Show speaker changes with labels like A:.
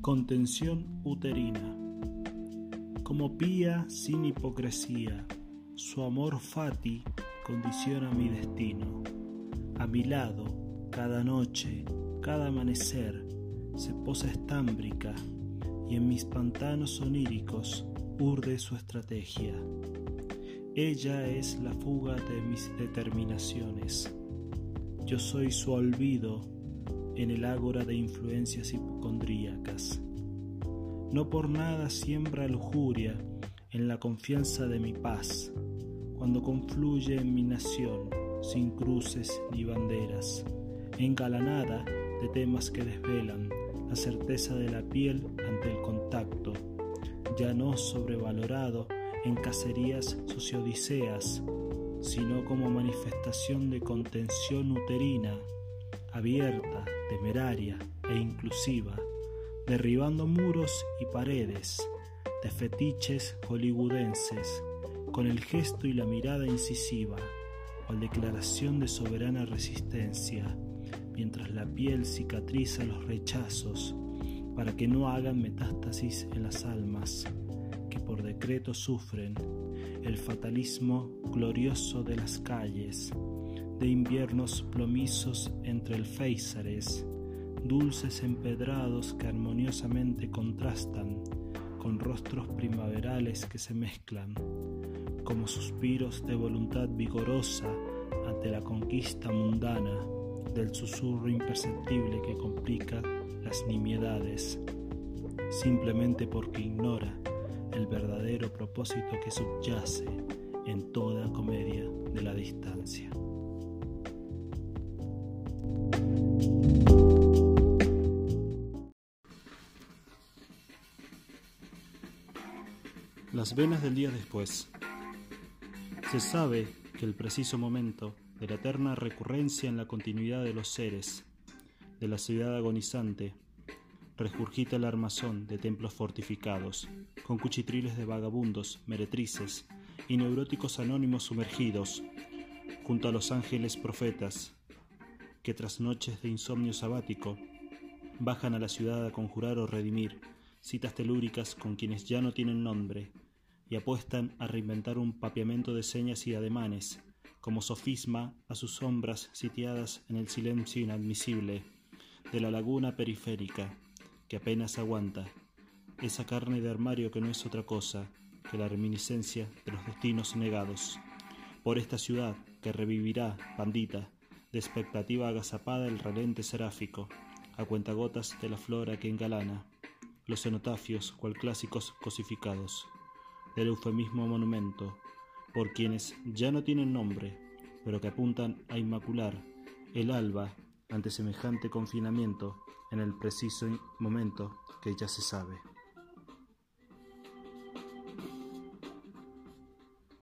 A: Contención uterina. Como pía sin hipocresía, su amor fati condiciona mi destino. A mi lado, cada noche, cada amanecer, se posa estámbrica y en mis pantanos oníricos urde su estrategia. Ella es la fuga de mis determinaciones. Yo soy su olvido en el ágora de influencias hipocondríacas. No por nada siembra lujuria en la confianza de mi paz, cuando confluye en mi nación, sin cruces ni banderas, engalanada de temas que desvelan la certeza de la piel ante el contacto, ya no sobrevalorado en cacerías sociodiceas, sino como manifestación de contención uterina, abierta, temeraria e inclusiva, derribando muros y paredes de fetiches hollywoodenses, con el gesto y la mirada incisiva, cual declaración de soberana resistencia, mientras la piel cicatriza los rechazos para que no hagan metástasis en las almas que por decreto sufren el fatalismo glorioso de las calles, de inviernos plomizos entre el Féizares, dulces empedrados que armoniosamente contrastan con rostros primaverales que se mezclan, como suspiros de voluntad vigorosa ante la conquista mundana del susurro imperceptible que complica las nimiedades, simplemente porque ignora el verdadero propósito que subyace en toda comedia de la distancia. Las venas del día después. Se sabe que el preciso momento de la eterna recurrencia en la continuidad de los seres, de la ciudad agonizante, regurgita el armazón de templos fortificados, con cuchitriles de vagabundos, meretrices y neuróticos anónimos sumergidos, junto a los ángeles profetas, que tras noches de insomnio sabático bajan a la ciudad a conjurar o redimir citas telúricas con quienes ya no tienen nombre y apuestan a reinventar un papiamento de señas y ademanes como sofisma a sus sombras sitiadas en el silencio inadmisible de la laguna periférica que apenas aguanta, esa carne de armario que no es otra cosa que la reminiscencia de los destinos negados. Por esta ciudad que revivirá, pandita, de expectativa agazapada el relente seráfico, a cuentagotas de la flora que engalana, los cenotafios cual clásicos cosificados, del eufemismo monumento, por quienes ya no tienen nombre, pero que apuntan a inmacular el alba ante semejante confinamiento en el preciso momento que ya se sabe.